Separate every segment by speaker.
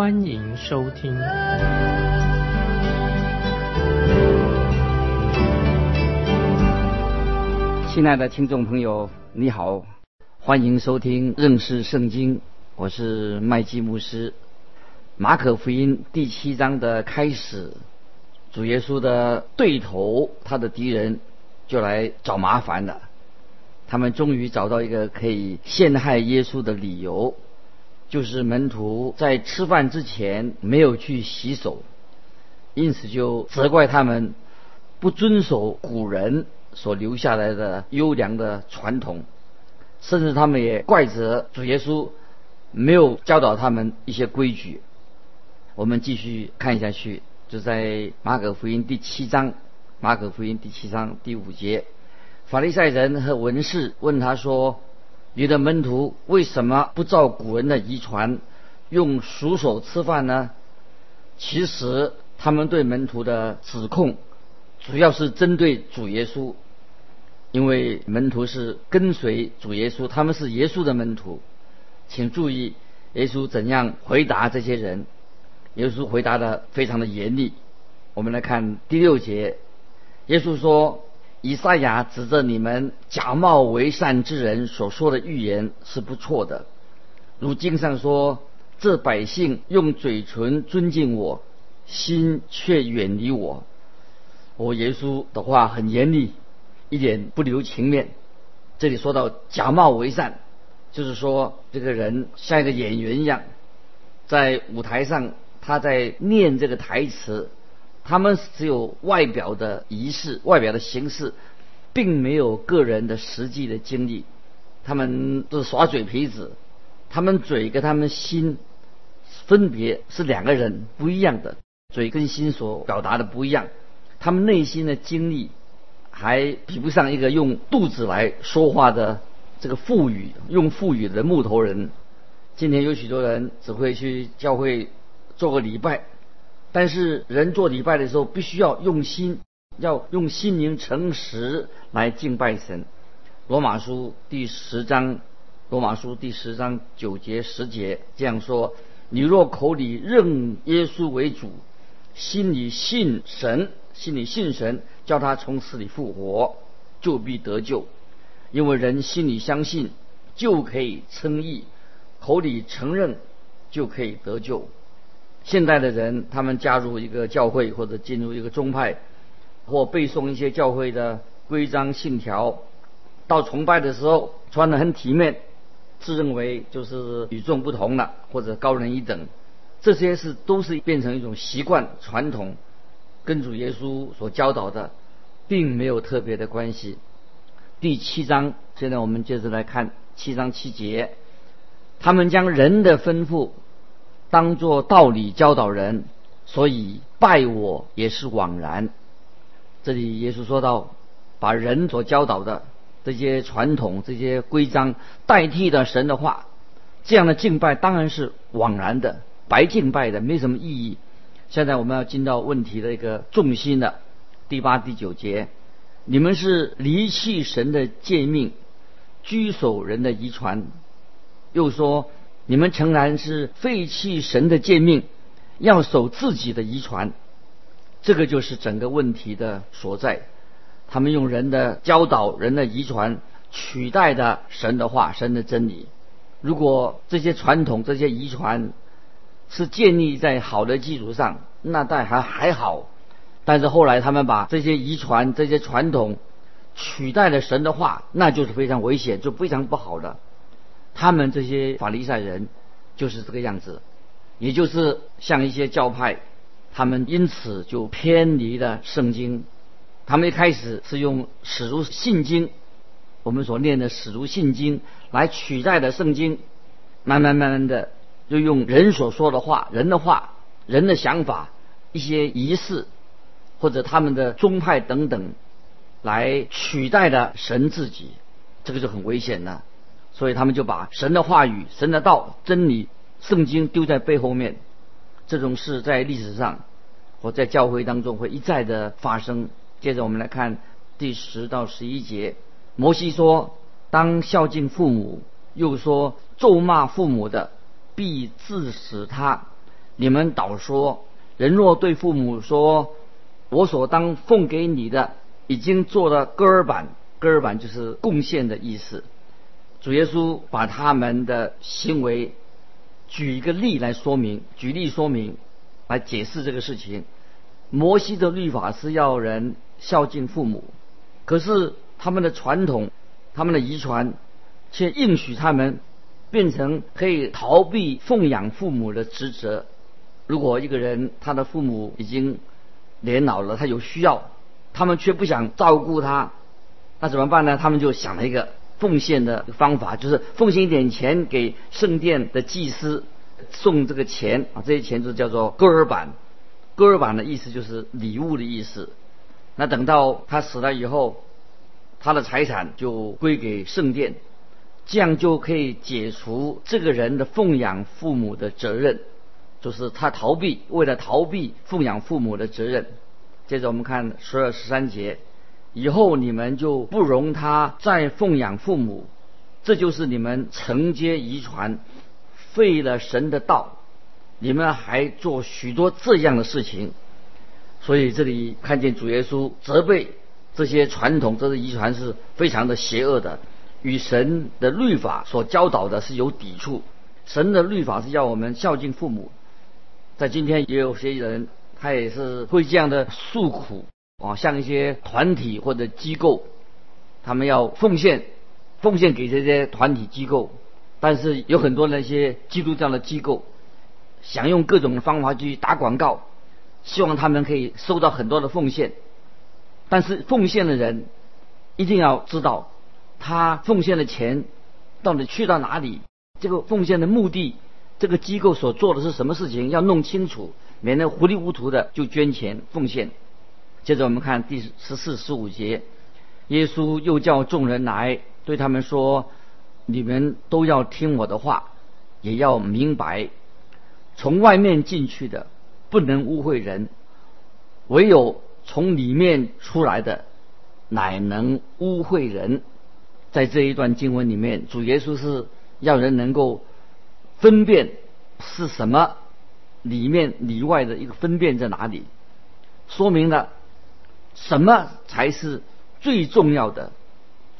Speaker 1: 欢迎收听。
Speaker 2: 亲爱的听众朋友，你好。欢迎收听认识圣经，我是麦基牧师。马可福音第七章的开始，主耶稣的对头，他的敌人就来找麻烦了。他们终于找到一个可以陷害耶稣的理由，就是门徒在吃饭之前没有去洗手，因此就责怪他们不遵守古人所留下来的优良的传统。甚至他们也怪责主耶稣没有教导他们一些规矩。我们继续看下去，就在马可福音第七章，马可福音第七章第五节，法利赛人和文士问他说：“你的门徒为什么不照古人的遗传，用熟手吃饭呢？”其实他们对门徒的指控，主要是针对主耶稣。因为门徒是跟随主耶稣，他们是耶稣的门徒，请注意耶稣怎样回答这些人。耶稣回答的非常的严厉。我们来看第六节，耶稣说：“以赛亚指着你们假冒为善之人所说的预言是不错的。如经上说，这百姓用嘴唇尊敬我，心却远离我。”我耶稣的话很严厉。一点不留情面。这里说到假冒为善，就是说这个人像一个演员一样，在舞台上他在念这个台词，他们只有外表的仪式、外表的形式，并没有个人的实际的经历。他们都是耍嘴皮子，他们嘴跟他们心分别是两个人不一样的，嘴跟心所表达的不一样，他们内心的经历。还比不上一个用肚子来说话的这个腹语，用腹语的木头人。今天有许多人只会去教会做个礼拜，但是人做礼拜的时候，必须要用心，要用心灵诚实来敬拜神。罗马书第十章，罗马书第十章九节十节这样说：你若口里认耶稣为主，心里信神。心里信神，叫他从死里复活，就必得救。因为人心里相信，就可以称义；口里承认，就可以得救。现代的人，他们加入一个教会或者进入一个宗派，或背诵一些教会的规章信条，到崇拜的时候穿得很体面，自认为就是与众不同了，或者高人一等。这些是都是变成一种习惯传统。跟主耶稣所教导的，并没有特别的关系。第七章，现在我们接着来看七章七节。他们将人的吩咐当作道理教导人，所以拜我也是枉然。这里耶稣说到，把人所教导的这些传统、这些规章代替了神的话，这样的敬拜当然是枉然的，白敬拜的，没什么意义。现在我们要进到问题的一个重心了，第八、第九节，你们是离弃神的诫命，居守人的遗传，又说你们诚然是废弃神的诫命，要守自己的遗传，这个就是整个问题的所在。他们用人的教导、人的遗传取代的神的话、神的真理。如果这些传统、这些遗传，是建立在好的基础上，那倒还还好。但是后来他们把这些遗传、这些传统取代了神的话，那就是非常危险，就非常不好的。他们这些法利赛人就是这个样子，也就是像一些教派，他们因此就偏离了圣经。他们一开始是用史如信经，我们所念的史如信经来取代的圣经，慢慢慢慢的。就用人所说的话、人的话、人的想法一些仪式或者他们的宗派等等来取代了神自己，这个就很危险了。所以他们就把神的话语、神的道、真理、圣经丢在背后面。这种事在历史上或在教会当中会一再的发生。接着我们来看第十到十一节，摩西说：“当孝敬父母。”又说：“咒骂父母的，必致死他。”你们倒说：“人若对父母说，我所当奉给你的，已经做了割耳板，割耳板就是贡献的意思。”主耶稣把他们的行为举一个例来说明，举例说明，来解释这个事情。摩西的律法是要人孝敬父母，可是他们的传统，他们的遗传。却应许他们变成可以逃避奉养父母的职责。如果一个人他的父母已经年老了，他有需要，他们却不想照顾他，那怎么办呢？他们就想了一个奉献的方法，就是奉献一点钱给圣殿的祭司，送这个钱啊，这些钱就叫做戈尔板。戈尔板的意思就是礼物的意思。那等到他死了以后，他的财产就归给圣殿。这样就可以解除这个人的奉养父母的责任，就是他逃避，为了逃避奉养父母的责任。接着我们看十二十三节，以后你们就不容他再奉养父母，这就是你们承接遗传，废了神的道，你们还做许多这样的事情。所以这里看见主耶稣责备这些传统，这些遗传是非常的邪恶的。与神的律法所教导的是有抵触。神的律法是要我们孝敬父母，在今天也有些人，他也是会这样的诉苦啊，像一些团体或者机构，他们要奉献，奉献给这些团体机构，但是有很多那些基督教的机构，想用各种方法去打广告，希望他们可以收到很多的奉献，但是奉献的人一定要知道。他奉献的钱到底去到哪里？这个奉献的目的，这个机构所做的是什么事情？要弄清楚，免得糊里糊涂的就捐钱奉献。接着我们看第十四、十五节，耶稣又叫众人来，对他们说：“你们都要听我的话，也要明白，从外面进去的不能污秽人，唯有从里面出来的，乃能污秽人。”在这一段经文里面，主耶稣是要人能够分辨是什么里面里外的一个分辨在哪里，说明了什么才是最重要的。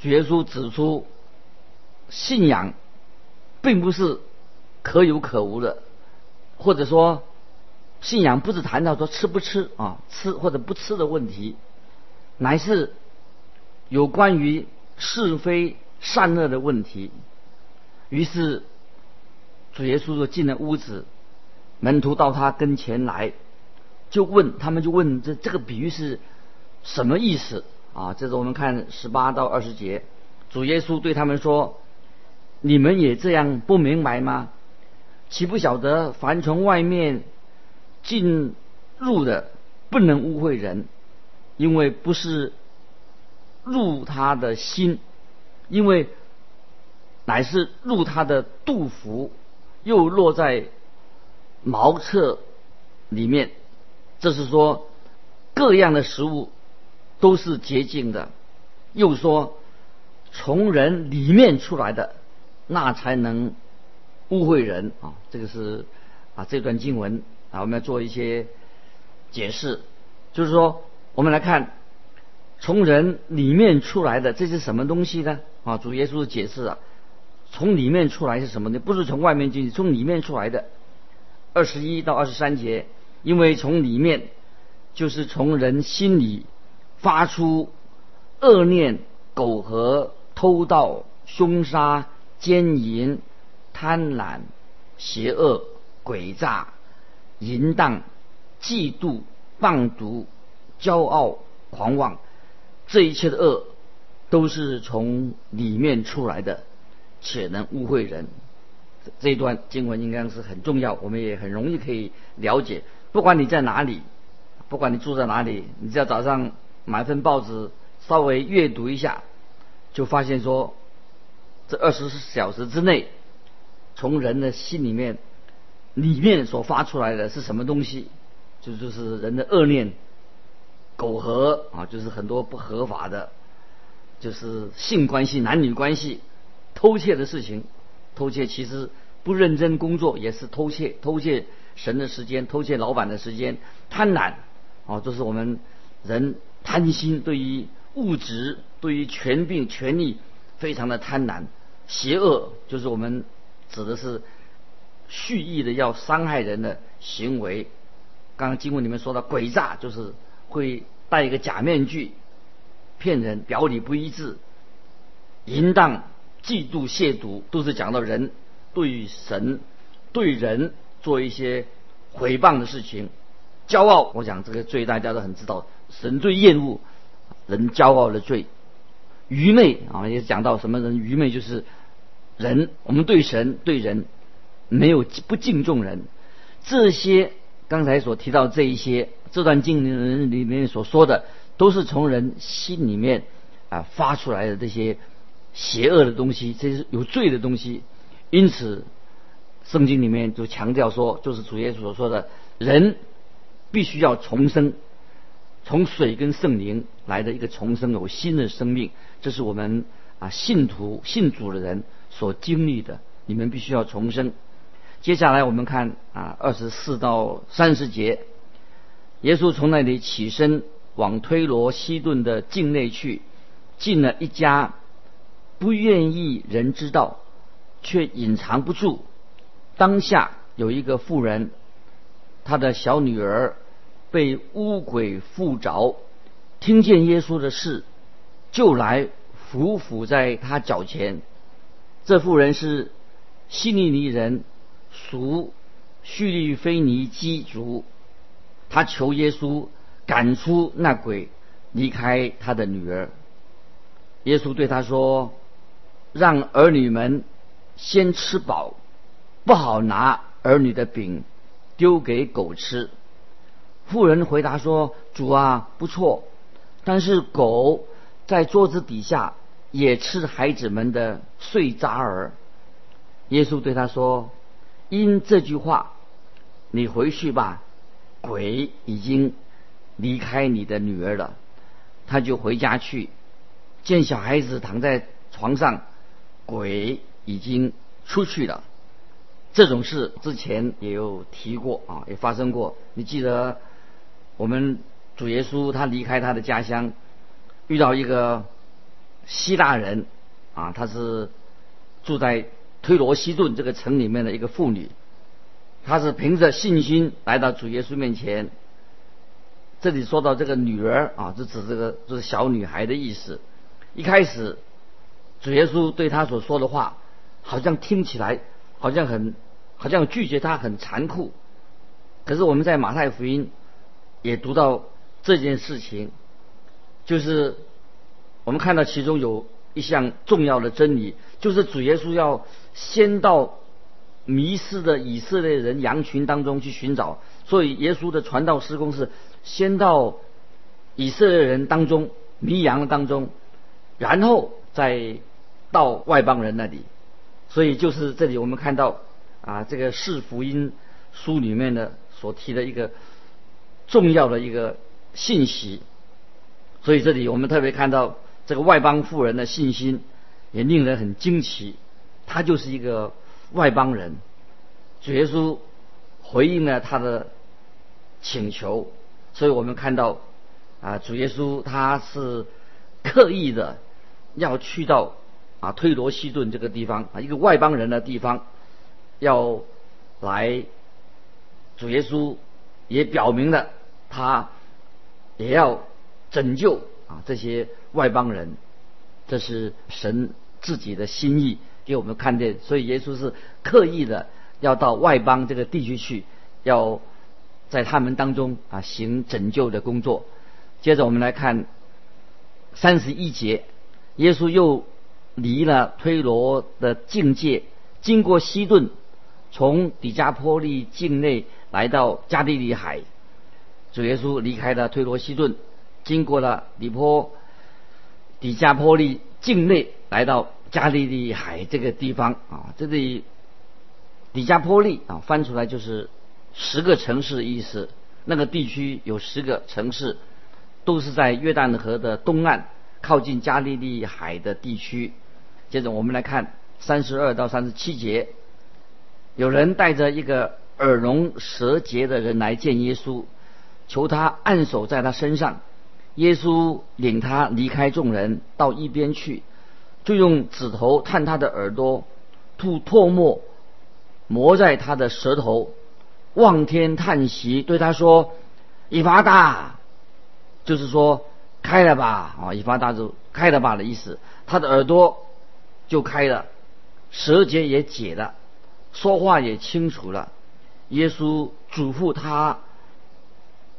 Speaker 2: 主耶稣指出，信仰并不是可有可无的，或者说信仰不是谈到说吃不吃啊，吃或者不吃的问题，乃是有关于。是非善恶的问题，于是主耶稣就进了屋子，门徒到他跟前来，就问他们就问这这个比喻是什么意思啊？这是我们看十八到二十节，主耶稣对他们说：“你们也这样不明白吗？岂不晓得凡从外面进入的，不能污秽人，因为不是。”入他的心，因为乃是入他的肚腹，又落在茅厕里面。这是说各样的食物都是洁净的。又说从人里面出来的，那才能污秽人啊！这个是啊这段经文啊，我们要做一些解释，就是说我们来看。从人里面出来的这是什么东西呢？啊，主耶稣的解释啊，从里面出来是什么呢？不是从外面进去，从里面出来的。二十一到二十三节，因为从里面就是从人心里发出恶念、苟合、偷盗、凶杀、奸淫、贪婪、邪恶、诡诈、淫荡、嫉妒、放毒、骄傲、狂妄。这一切的恶，都是从里面出来的，且能污秽人。这一段经文应该是很重要，我们也很容易可以了解。不管你在哪里，不管你住在哪里，你只要早上买份报纸，稍微阅读一下，就发现说，这二十四小时之内，从人的心里面里面所发出来的是什么东西？就就是人的恶念、苟合啊，就是很多不合法的，就是性关系、男女关系、偷窃的事情。偷窃其实不认真工作也是偷窃，偷窃神的时间，偷窃老板的时间，贪婪。啊，这是我们人贪心，对于物质、对于权柄、权力非常的贪婪，邪恶就是我们指的是蓄意的要伤害人的行为。刚刚经文里面说的诡诈，就是会戴一个假面具骗人，表里不一致，淫荡、嫉妒、亵渎，都是讲到人对神、对人做一些毁谤的事情。骄傲，我想这个罪大家都很知道，神最厌恶人骄傲的罪。愚昧啊，也讲到什么人愚昧，就是人我们对神对人没有不敬重人。这些刚才所提到这一些，这段经文里面所说的，都是从人心里面啊发出来的这些邪恶的东西，这是有罪的东西。因此，圣经里面就强调说，就是主耶稣所说的人。必须要重生，从水跟圣灵来的一个重生，有新的生命，这是我们啊信徒信主的人所经历的。你们必须要重生。接下来我们看啊二十四到三十节，耶稣从那里起身往推罗西顿的境内去，进了一家不愿意人知道，却隐藏不住。当下有一个妇人。她的小女儿被污鬼附着，听见耶稣的事，就来伏伏在他脚前。这妇人是希利尼人，属叙利菲尼基族。他求耶稣赶出那鬼，离开他的女儿。耶稣对他说：“让儿女们先吃饱，不好拿儿女的饼。”丢给狗吃。妇人回答说：“主啊，不错，但是狗在桌子底下也吃孩子们的碎渣儿。”耶稣对他说：“因这句话，你回去吧，鬼已经离开你的女儿了。”他就回家去，见小孩子躺在床上，鬼已经出去了。这种事之前也有提过啊，也发生过。你记得我们主耶稣他离开他的家乡，遇到一个希腊人啊，他是住在推罗西顿这个城里面的一个妇女，她是凭着信心来到主耶稣面前。这里说到这个女儿啊，就指这个就是小女孩的意思。一开始主耶稣对他所说的话，好像听起来。好像很，好像拒绝他很残酷，可是我们在马太福音也读到这件事情，就是我们看到其中有一项重要的真理，就是主耶稣要先到迷失的以色列人羊群当中去寻找，所以耶稣的传道施工是先到以色列人当中迷羊当中，然后再到外邦人那里。所以就是这里我们看到啊，这个是福音书里面的所提的一个重要的一个信息。所以这里我们特别看到这个外邦妇人的信心也令人很惊奇。他就是一个外邦人，主耶稣回应了他的请求。所以我们看到啊，主耶稣他是刻意的要去到。啊，推罗西顿这个地方啊，一个外邦人的地方，要来，主耶稣也表明了他也要拯救啊这些外邦人，这是神自己的心意给我们看见，所以耶稣是刻意的要到外邦这个地区去，要在他们当中啊行拯救的工作。接着我们来看三十一节，耶稣又。离了推罗的境界，经过西顿，从底加坡利境内来到加利利海。主耶稣离开了推罗西顿，经过了底坡底加坡利境内，来到加利利海这个地方啊。这里底加坡利啊，翻出来就是十个城市的意思。那个地区有十个城市，都是在约旦河的东岸，靠近加利利海的地区。接着我们来看三十二到三十七节，有人带着一个耳聋舌结的人来见耶稣。求他按手在他身上，耶稣领他离开众人，到一边去，就用指头探他的耳朵，吐唾沫，磨在他的舌头，望天叹息，对他说：“以发大，就是说开了吧，啊，以发大就开了吧的意思。他的耳朵就开了，舌结也解了，说话也清楚了。耶稣嘱咐他。”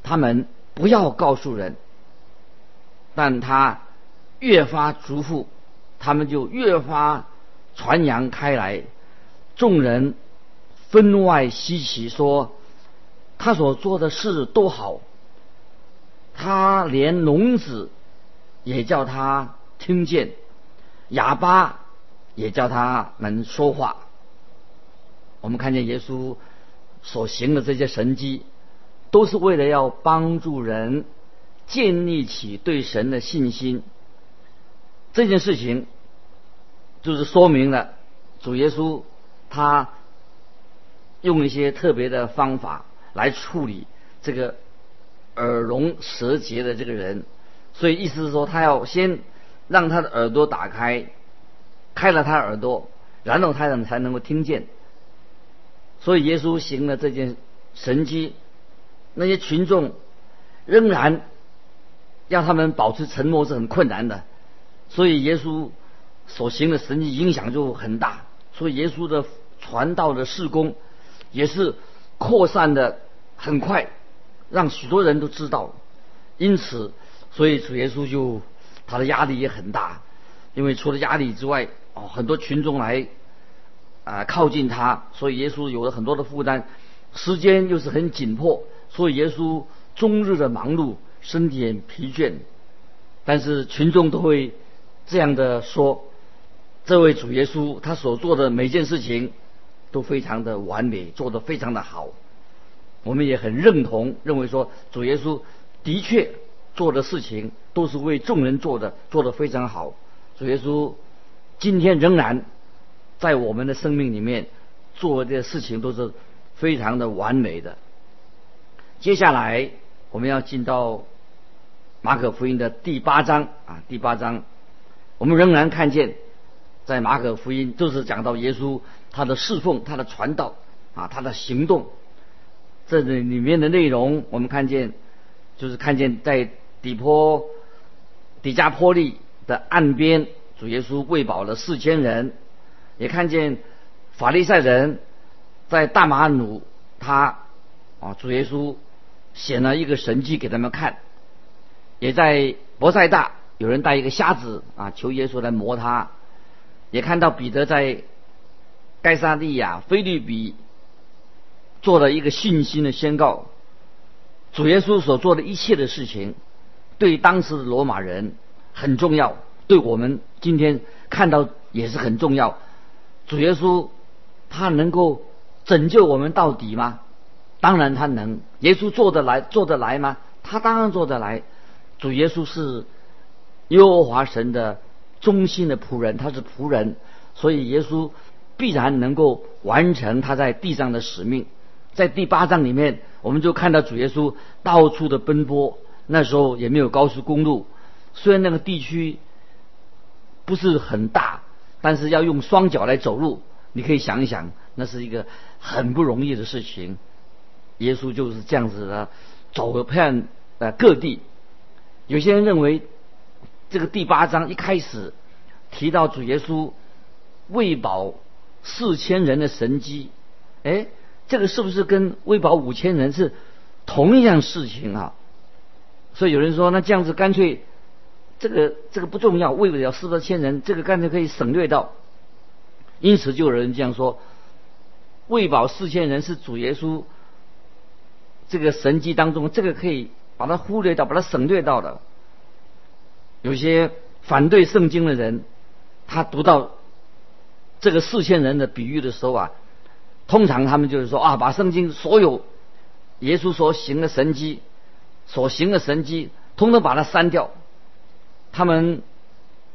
Speaker 2: 他们不要告诉人，但他越发嘱咐，他们就越发传扬开来。众人分外稀奇，说他所做的事都好。他连聋子也叫他听见，哑巴也叫他能说话。我们看见耶稣所行的这些神迹。都是为了要帮助人建立起对神的信心。这件事情就是说明了主耶稣他用一些特别的方法来处理这个耳聋舌结的这个人，所以意思是说他要先让他的耳朵打开，开了他耳朵，然后他才才能够听见。所以耶稣行了这件神迹。那些群众仍然让他们保持沉默是很困难的，所以耶稣所行的神迹影响就很大。所以耶稣的传道的事工也是扩散的很快，让许多人都知道。因此，所以主耶稣就他的压力也很大，因为除了压力之外，哦，很多群众来啊靠近他，所以耶稣有了很多的负担，时间又是很紧迫。所以耶稣终日的忙碌，身体很疲倦，但是群众都会这样的说：这位主耶稣他所做的每件事情都非常的完美，做得非常的好。我们也很认同，认为说主耶稣的确做的事情都是为众人做的，做得非常好。主耶稣今天仍然在我们的生命里面做的事情都是非常的完美的。接下来我们要进到马可福音的第八章啊，第八章，我们仍然看见在马可福音就是讲到耶稣他的侍奉、他的传道啊、他的行动，这里面的内容我们看见就是看见在底坡底加坡利的岸边，主耶稣喂饱了四千人，也看见法利赛人在大马努他啊，主耶稣。显了一个神迹给他们看，也在博塞大有人带一个瞎子啊，求耶稣来磨他，也看到彼得在盖萨利亚菲律比做了一个信心的宣告，主耶稣所做的一切的事情，对当时的罗马人很重要，对我们今天看到也是很重要。主耶稣他能够拯救我们到底吗？当然他能，耶稣做得来，做得来吗？他当然做得来。主耶稣是耶和华神的忠心的仆人，他是仆人，所以耶稣必然能够完成他在地上的使命。在第八章里面，我们就看到主耶稣到处的奔波，那时候也没有高速公路，虽然那个地区不是很大，但是要用双脚来走路，你可以想一想，那是一个很不容易的事情。耶稣就是这样子的，走遍呃各地。有些人认为，这个第八章一开始提到主耶稣喂饱四千人的神迹，哎，这个是不是跟喂饱五千人是同一样事情啊？所以有人说，那这样子干脆这个这个不重要，喂不了四千人，这个干脆可以省略到。因此就有人这样说，喂饱四千人是主耶稣。这个神迹当中，这个可以把它忽略到，把它省略到的。有些反对圣经的人，他读到这个四千人的比喻的时候啊，通常他们就是说啊，把圣经所有耶稣所行的神迹、所行的神迹，通通把它删掉。他们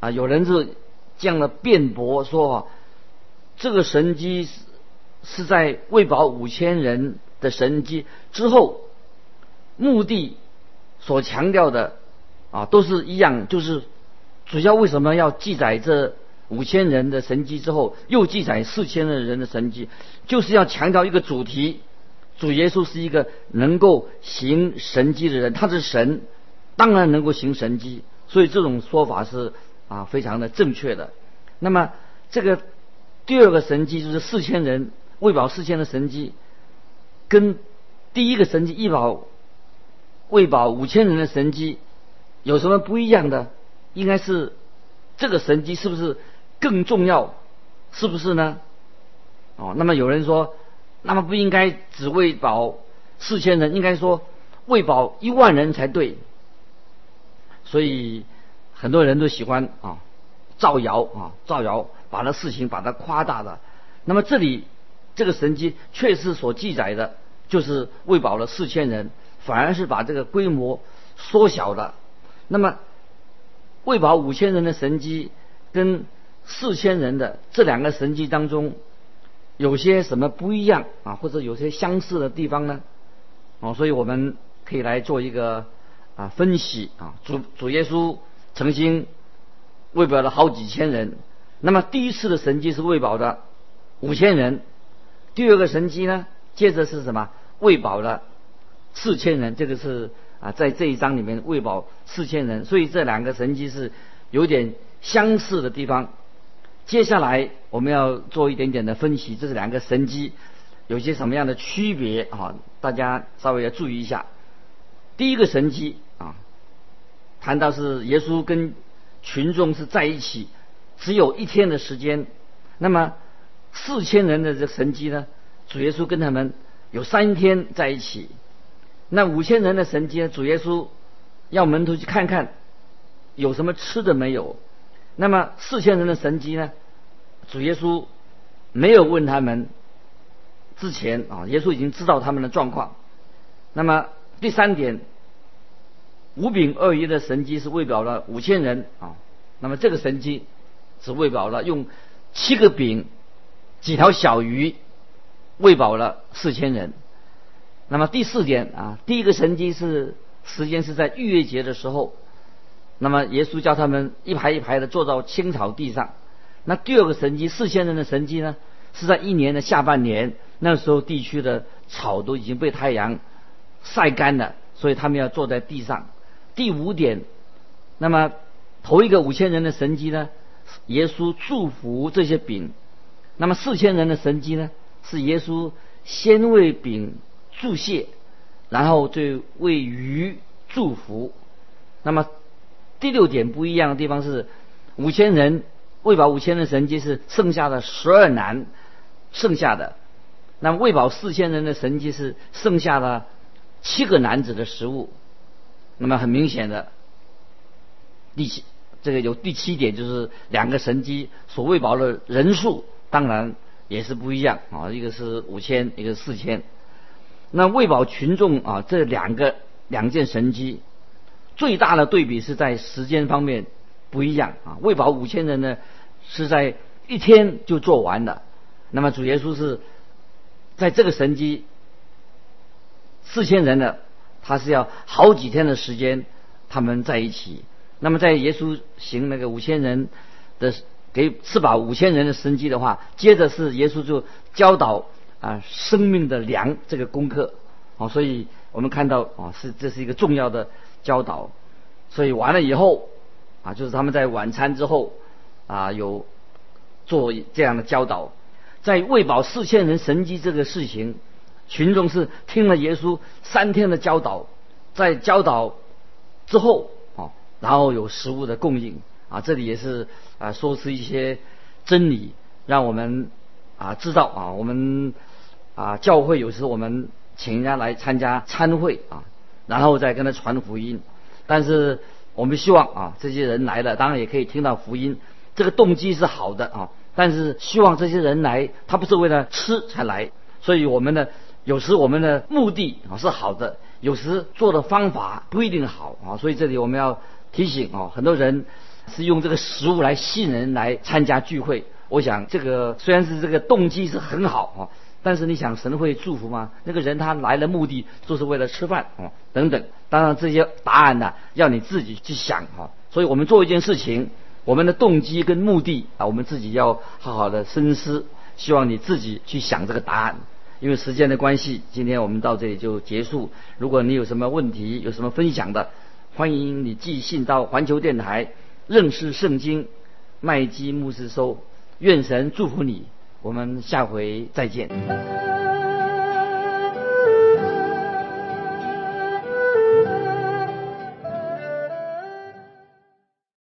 Speaker 2: 啊，有人是这样的辩驳说，这个神迹是是在喂饱五千人。的神迹之后，目的所强调的啊，都是一样，就是主要为什么要记载这五千人的神迹之后，又记载四千的人的神迹，就是要强调一个主题：主耶稣是一个能够行神迹的人，他是神，当然能够行神迹，所以这种说法是啊非常的正确的。那么这个第二个神迹就是四千人喂饱四千的神迹。跟第一个神迹一保喂饱五千人的神迹有什么不一样的？应该是这个神迹是不是更重要？是不是呢？哦，那么有人说，那么不应该只喂饱四千人，应该说喂饱一万人才对。所以很多人都喜欢啊造谣啊造谣，把那事情把它夸大了。那么这里。这个神迹确实所记载的，就是喂饱了四千人，反而是把这个规模缩小了。那么，喂饱五千人的神迹跟四千人的这两个神迹当中，有些什么不一样啊？或者有些相似的地方呢？哦，所以我们可以来做一个啊分析啊。主主耶稣曾经喂饱了好几千人，那么第一次的神迹是喂饱的五千人。第二个神迹呢，接着是什么？喂饱了四千人，这个是啊，在这一章里面喂饱四千人，所以这两个神迹是有点相似的地方。接下来我们要做一点点的分析，这是两个神迹有些什么样的区别啊？大家稍微要注意一下。第一个神迹啊，谈到是耶稣跟群众是在一起，只有一天的时间，那么。四千人的这神迹呢，主耶稣跟他们有三天在一起。那五千人的神迹呢，主耶稣要门徒去看看有什么吃的没有。那么四千人的神迹呢，主耶稣没有问他们之前啊，耶稣已经知道他们的状况。那么第三点，五饼二鱼的神迹是喂饱了五千人啊。那么这个神迹只喂饱了用七个饼。几条小鱼喂饱了四千人。那么第四点啊，第一个神迹是时间是在逾越节的时候。那么耶稣叫他们一排一排的坐到青草地上。那第二个神迹，四千人的神迹呢，是在一年的下半年。那时候地区的草都已经被太阳晒干了，所以他们要坐在地上。第五点，那么头一个五千人的神迹呢，耶稣祝福这些饼。那么四千人的神迹呢？是耶稣先为饼祝谢，然后对为鱼祝福。那么第六点不一样的地方是，五千人喂饱五千人神迹是剩下的十二男剩下的，那么喂饱四千人的神迹是剩下的七个男子的食物。那么很明显的，第七这个有第七点就是两个神迹所喂饱的人数。当然也是不一样啊，一个是五千，一个是四千。那喂饱群众啊，这两个两件神迹，最大的对比是在时间方面不一样啊。喂饱五千人呢，是在一天就做完了。那么主耶稣是在这个神迹四千人的，他是要好几天的时间他们在一起。那么在耶稣行那个五千人的。给吃饱五千人的生机的话，接着是耶稣就教导啊生命的粮这个功课，啊，所以我们看到啊是这是一个重要的教导，所以完了以后啊就是他们在晚餐之后啊有做这样的教导，在喂饱四千人神机这个事情，群众是听了耶稣三天的教导，在教导之后啊然后有食物的供应。啊，这里也是啊，说出一些真理，让我们啊知道啊，我们啊教会有时我们请人家来参加参会啊，然后再跟他传福音。但是我们希望啊，这些人来了，当然也可以听到福音，这个动机是好的啊。但是希望这些人来，他不是为了吃才来，所以我们呢，有时我们的目的啊是好的，有时做的方法不一定好啊。所以这里我们要提醒啊，很多人是用这个食物来吸引人来参加聚会。我想这个虽然是这个动机是很好啊，但是你想神会祝福吗？那个人他来的目的就是为了吃饭啊等等。当然这些答案呢，要你自己去想啊。所以我们做一件事情。我们的动机跟目的啊，我们自己要好好的深思。希望你自己去想这个答案。因为时间的关系，今天我们到这里就结束。如果你有什么问题，有什么分享的，欢迎你寄信到环球电台认识圣经麦基牧师说。愿神祝福你。我们下回再见。